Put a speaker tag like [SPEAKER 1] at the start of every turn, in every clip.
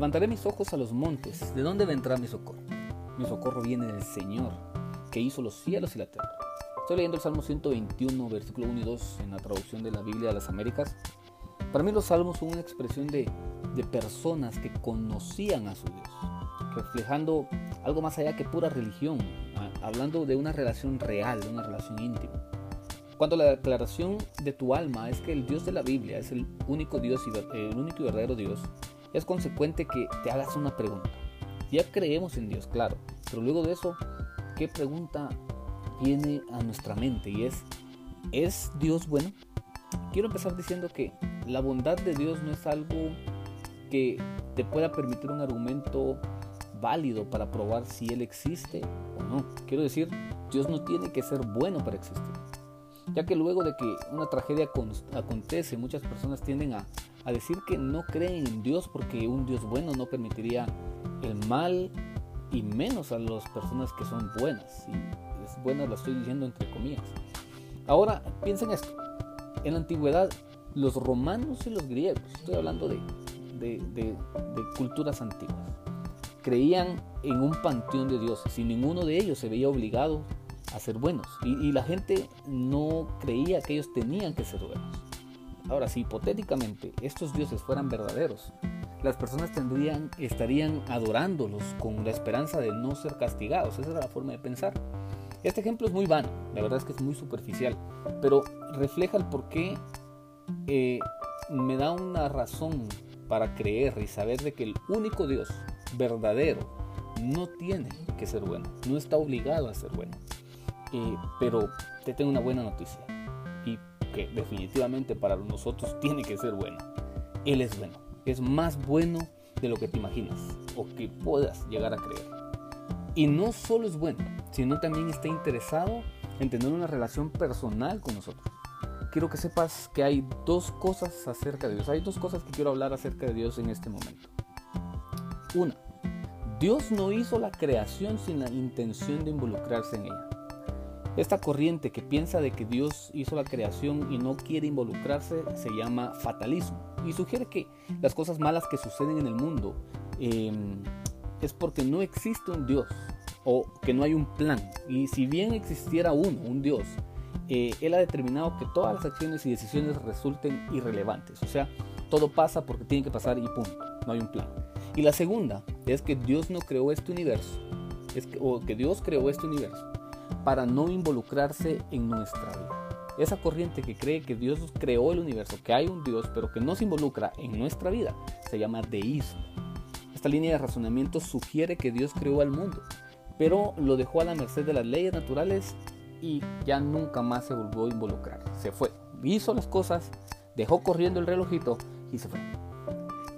[SPEAKER 1] Levantaré mis ojos a los montes. ¿De dónde vendrá mi socorro? Mi socorro viene del Señor, que hizo los cielos y la tierra. Estoy leyendo el Salmo 121, versículo 1 y 2 en la traducción de la Biblia de las Américas. Para mí los salmos son una expresión de, de personas que conocían a su Dios, reflejando algo más allá que pura religión, hablando de una relación real, de una relación íntima. Cuando la declaración de tu alma es que el Dios de la Biblia es el único Dios y el único y verdadero Dios, es consecuente que te hagas una pregunta. Ya creemos en Dios, claro, pero luego de eso, ¿qué pregunta viene a nuestra mente? Y es, ¿es Dios bueno? Quiero empezar diciendo que la bondad de Dios no es algo que te pueda permitir un argumento válido para probar si Él existe o no. Quiero decir, Dios no tiene que ser bueno para existir. Ya que luego de que una tragedia acontece, muchas personas tienden a, a decir que no creen en Dios porque un Dios bueno no permitiría el mal y menos a las personas que son buenas. Y es buena lo estoy diciendo entre comillas. Ahora, piensen esto. En la antigüedad, los romanos y los griegos, estoy hablando de, de culturas antiguas, creían en un panteón de dioses y ninguno de ellos se veía obligado a ser buenos. Y, la gente no creía que ellos tenían que ser buenos. Ahora, si hipotéticamente estos dioses fueran verdaderos, las personas tendrían, estarían adorándolos con la esperanza de no ser castigados. Esa era la forma de pensar. Este ejemplo es muy vano, la verdad es que es muy superficial, pero refleja el por qué eh, me da una razón para creer y saber de que el único Dios verdadero no tiene que ser bueno, no está obligado a ser bueno. Eh, pero te tengo una buena noticia que definitivamente para nosotros tiene que ser bueno. Él es bueno, es más bueno de lo que te imaginas o que puedas llegar a creer. Y no solo es bueno, sino también está interesado en tener una relación personal con nosotros. Quiero que sepas que hay dos cosas acerca de Dios. Hay dos cosas que quiero hablar acerca de Dios en este momento. Una, Dios no hizo la creación sin la intención de involucrarse en ella. Esta corriente que piensa de que Dios hizo la creación y no quiere involucrarse se llama fatalismo y sugiere que las cosas malas que suceden en el mundo em, es porque no existe un Dios o que no hay un plan. Y si bien existiera uno, un Dios, eh, Él ha determinado que todas las acciones y decisiones resulten irrelevantes. O sea, todo pasa porque tiene que pasar y punto. No hay un plan. Y la segunda es que Dios no creó este universo, o que Dios creó este universo para no involucrarse en nuestra vida. Esa corriente que cree que Dios creó el universo, que hay un Dios, pero que no se involucra en nuestra vida, se llama deísmo. Esta línea de razonamiento sugiere que Dios creó al mundo, pero lo dejó a la merced de las leyes naturales y ya nunca más se volvió a involucrar. Se fue, hizo las cosas, dejó corriendo el relojito y se fue.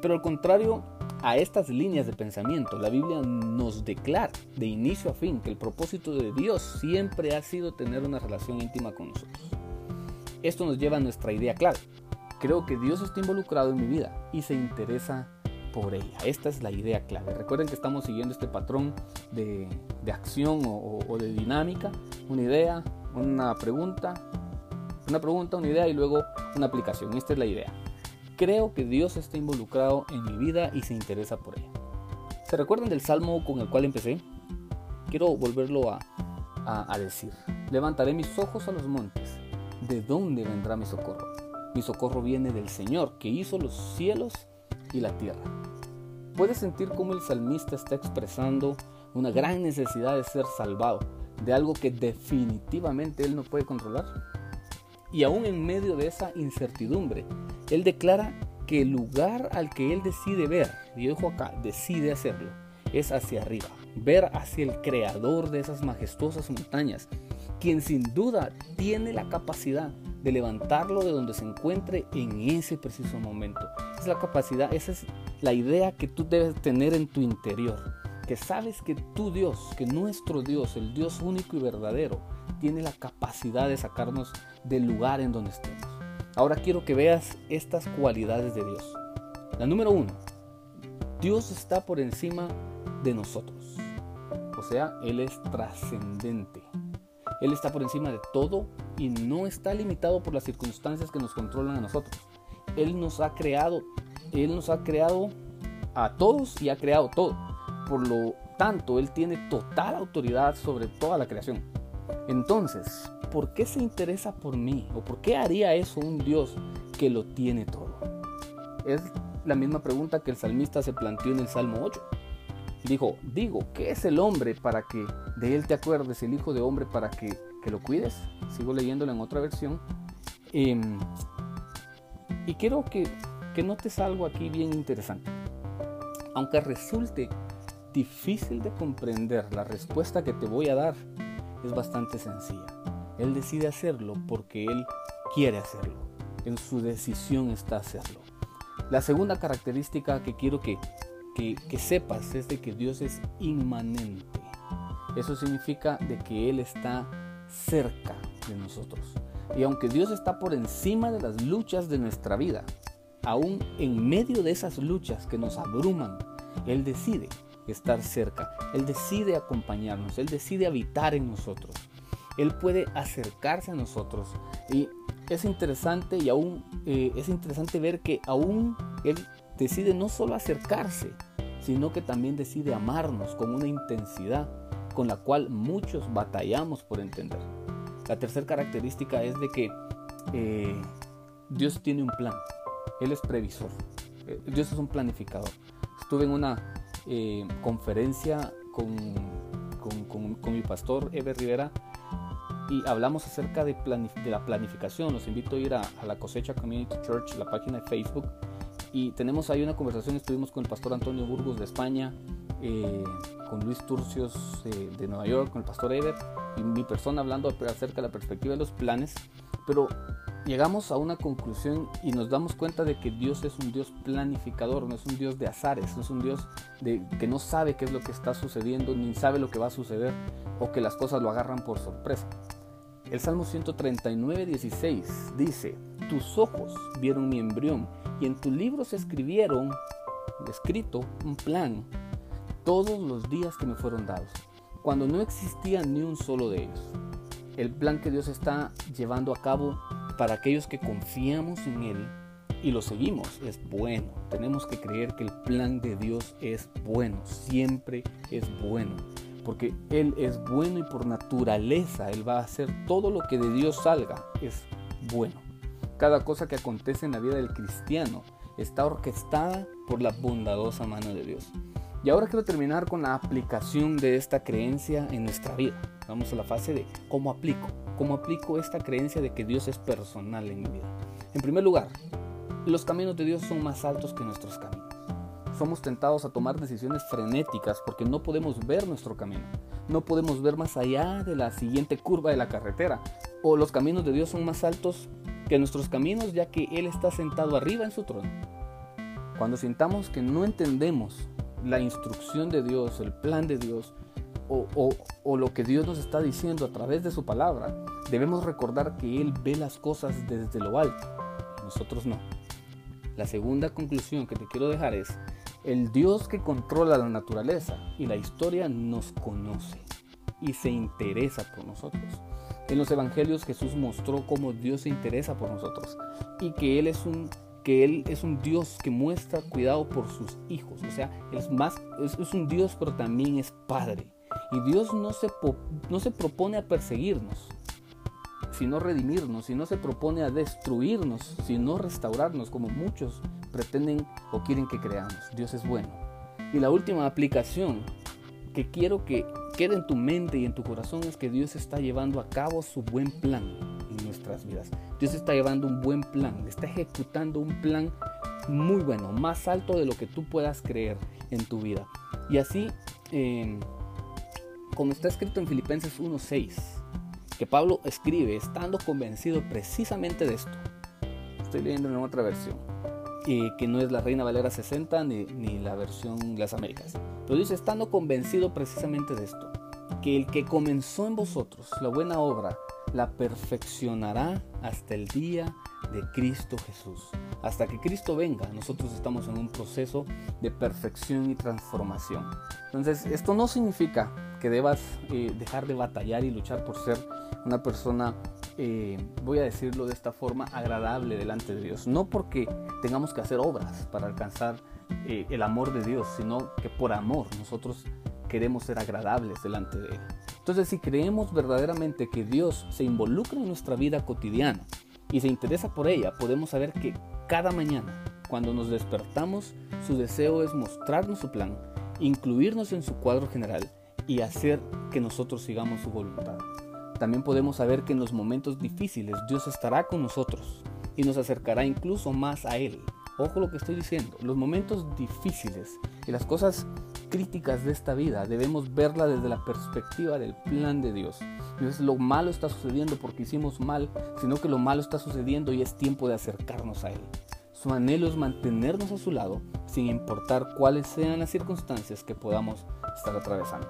[SPEAKER 1] Pero al contrario a estas líneas de pensamiento, la Biblia nos declara de inicio a fin que el propósito de Dios siempre ha sido tener una relación íntima con nosotros. Esto nos lleva a nuestra idea clave. Creo que Dios está involucrado en mi vida y se interesa por ella. Esta es la idea clave. Recuerden que estamos siguiendo este patrón de, acción o, de dinámica. Una idea, una pregunta, una pregunta, una idea y luego una aplicación. Esta es la idea. Creo que Dios está involucrado en mi vida y se interesa por ella. ¿Se recuerdan del salmo con el cual empecé? Quiero volverlo a, a, decir. Levantaré mis ojos a los montes. ¿De dónde vendrá mi socorro? Mi socorro viene del Señor, que hizo los cielos y la tierra. ¿Puedes sentir cómo el salmista está expresando una gran necesidad de ser salvado, de algo que definitivamente él no puede controlar? Y aún en medio de esa incertidumbre, él declara que el lugar al que él decide ver, y dijo acá, decide hacerlo, es hacia arriba, ver hacia el creador de esas majestuosas montañas, quien sin duda tiene la capacidad de levantarlo de donde se encuentre en ese preciso momento. Es la capacidad, esa es la idea que tú debes tener en tu interior, que sabes que tu Dios, que nuestro Dios, el Dios único y verdadero, tiene la capacidad de sacarnos del lugar en donde estemos. Ahora quiero que veas estas cualidades de Dios. La número uno, Dios está por encima de nosotros. O sea, Él es trascendente. Él está por encima de todo y no está limitado por las circunstancias que nos controlan a nosotros. Él nos ha creado, Él nos ha creado a todos y ha creado todo. Por lo tanto, Él tiene total autoridad sobre toda la creación. Entonces, ¿por qué se interesa por mí? ¿O por qué haría eso un Dios que lo tiene todo? Es la misma pregunta que el salmista se planteó en el Salmo 8. Dijo, digo, ¿qué es el hombre para que de él te acuerdes, el hijo de hombre para que, lo cuides? Sigo leyéndolo en otra versión. Em, y quiero que, que notes algo aquí bien interesante. Aunque resulte difícil de comprender, la respuesta que te voy a dar es bastante sencilla. Él decide hacerlo porque Él quiere hacerlo. En su decisión está hacerlo. La segunda característica que quiero que, que, sepas es de que Dios es inmanente. Eso significa de que Él está cerca de nosotros. Y aunque Dios está por encima de las luchas de nuestra vida, aún en medio de esas luchas que nos abruman, Él decide estar cerca, Él decide acompañarnos, Él decide habitar en nosotros. Él puede acercarse a nosotros. Y es interesante y aún eh, es interesante ver que aún Él decide no solo acercarse, sino que también decide amarnos con una intensidad con la cual muchos batallamos por entender. La tercera característica es de que eh, Dios tiene un plan. Él es previsor. Eh, Dios es un planificador. Estuve en una conferencia con, con, con mi pastor Eber Rivera y hablamos acerca de, de, la planificación. Los invito a ir a, la cosecha Community Church, la página de Facebook. Y tenemos ahí una conversación, estuvimos con el pastor Antonio Burgos de España, eh, con Luis Turcios eh, de Nueva York, con el pastor Eber y mi persona hablando acerca de la perspectiva de los planes. Pero llegamos a una conclusión y nos damos cuenta de que Dios es un Dios planificador, no es un Dios de azares, no es un Dios de, que no sabe qué es lo que está sucediendo, ni sabe lo que va a suceder o que las cosas lo agarran por sorpresa. El Salmo 139, 16 dice, tus ojos vieron mi embrión y en tu libro se escribieron, escrito, un plan, todos los días que me fueron dados, cuando no existía ni un solo de ellos. El plan que Dios está llevando a cabo para aquellos que confiamos en Él y lo seguimos es bueno. Tenemos que creer que el plan de Dios es bueno, siempre es bueno porque Él es bueno y por naturaleza Él va a hacer todo lo que de Dios salga, es bueno. Cada cosa que acontece en la vida del cristiano está orquestada por la bondadosa mano de Dios. Y ahora quiero terminar con la aplicación de esta creencia en nuestra vida. Vamos a la fase de cómo aplico, cómo aplico esta creencia de que Dios es personal en mi vida. En primer lugar, los caminos de Dios son más altos que nuestros caminos somos tentados a tomar decisiones frenéticas porque no podemos ver nuestro camino. No podemos ver más allá de la siguiente curva de la carretera. O los caminos de Dios son más altos que nuestros caminos ya que Él está sentado arriba en su trono. Cuando sintamos que no entendemos la instrucción de Dios, el plan de Dios, o, lo que Dios nos está diciendo a través de su palabra, debemos recordar que Él ve las cosas desde lo alto, nosotros no. La segunda conclusión que te quiero dejar es el Dios que controla la naturaleza y la historia nos conoce y se interesa por nosotros. En los evangelios Jesús mostró cómo Dios se interesa por nosotros y que Él es un, que él es un Dios que muestra cuidado por sus hijos. O sea, es, más, es, un Dios pero también es Padre. Y Dios no se, no se propone a perseguirnos, sino redimirnos, y no se propone a destruirnos, sino restaurarnos como muchos pretenden o quieren que creamos. Dios es bueno. Y la última aplicación que quiero que quede en tu mente y en tu corazón es que Dios está llevando a cabo su buen plan nuestras vidas. Dios está llevando un buen plan, está ejecutando un plan muy bueno, más alto de lo que tú puedas creer en tu vida. Y así, eh, como está escrito en Filipenses 1.6, que Pablo escribe estando convencido precisamente de esto. Estoy leyendo en otra versión que no es la Reina Valera 60 ni, ni la versión Las Américas. Pero dice, estando convencido precisamente de esto, que el que comenzó en vosotros la buena obra, la perfeccionará hasta el día de Cristo Jesús. Hasta que Cristo venga, nosotros estamos en un proceso de perfección y transformación. Entonces, esto no significa que debas eh, dejar de batallar y luchar por ser una persona eh, voy a decirlo de esta forma, agradable delante de Dios. No porque tengamos que hacer obras para alcanzar eh, el amor de Dios, sino que por amor nosotros queremos ser agradables delante de Él. Entonces, si creemos verdaderamente que Dios se involucra en nuestra vida cotidiana y se interesa por ella, podemos saber que cada mañana, cuando nos despertamos, su deseo es mostrarnos su plan, incluirnos en su cuadro general y hacer que nosotros sigamos su voluntad. También podemos saber que en los momentos difíciles Dios estará con nosotros y nos acercará incluso más a Él. Ojo lo que estoy diciendo, los momentos difíciles y las cosas críticas de esta vida debemos verla desde la perspectiva del plan de Dios. No es lo malo está sucediendo porque hicimos mal, sino que lo malo está sucediendo y es tiempo de acercarnos a Él. Su anhelo es mantenernos a su lado sin importar cuáles sean las circunstancias que podamos estar atravesando.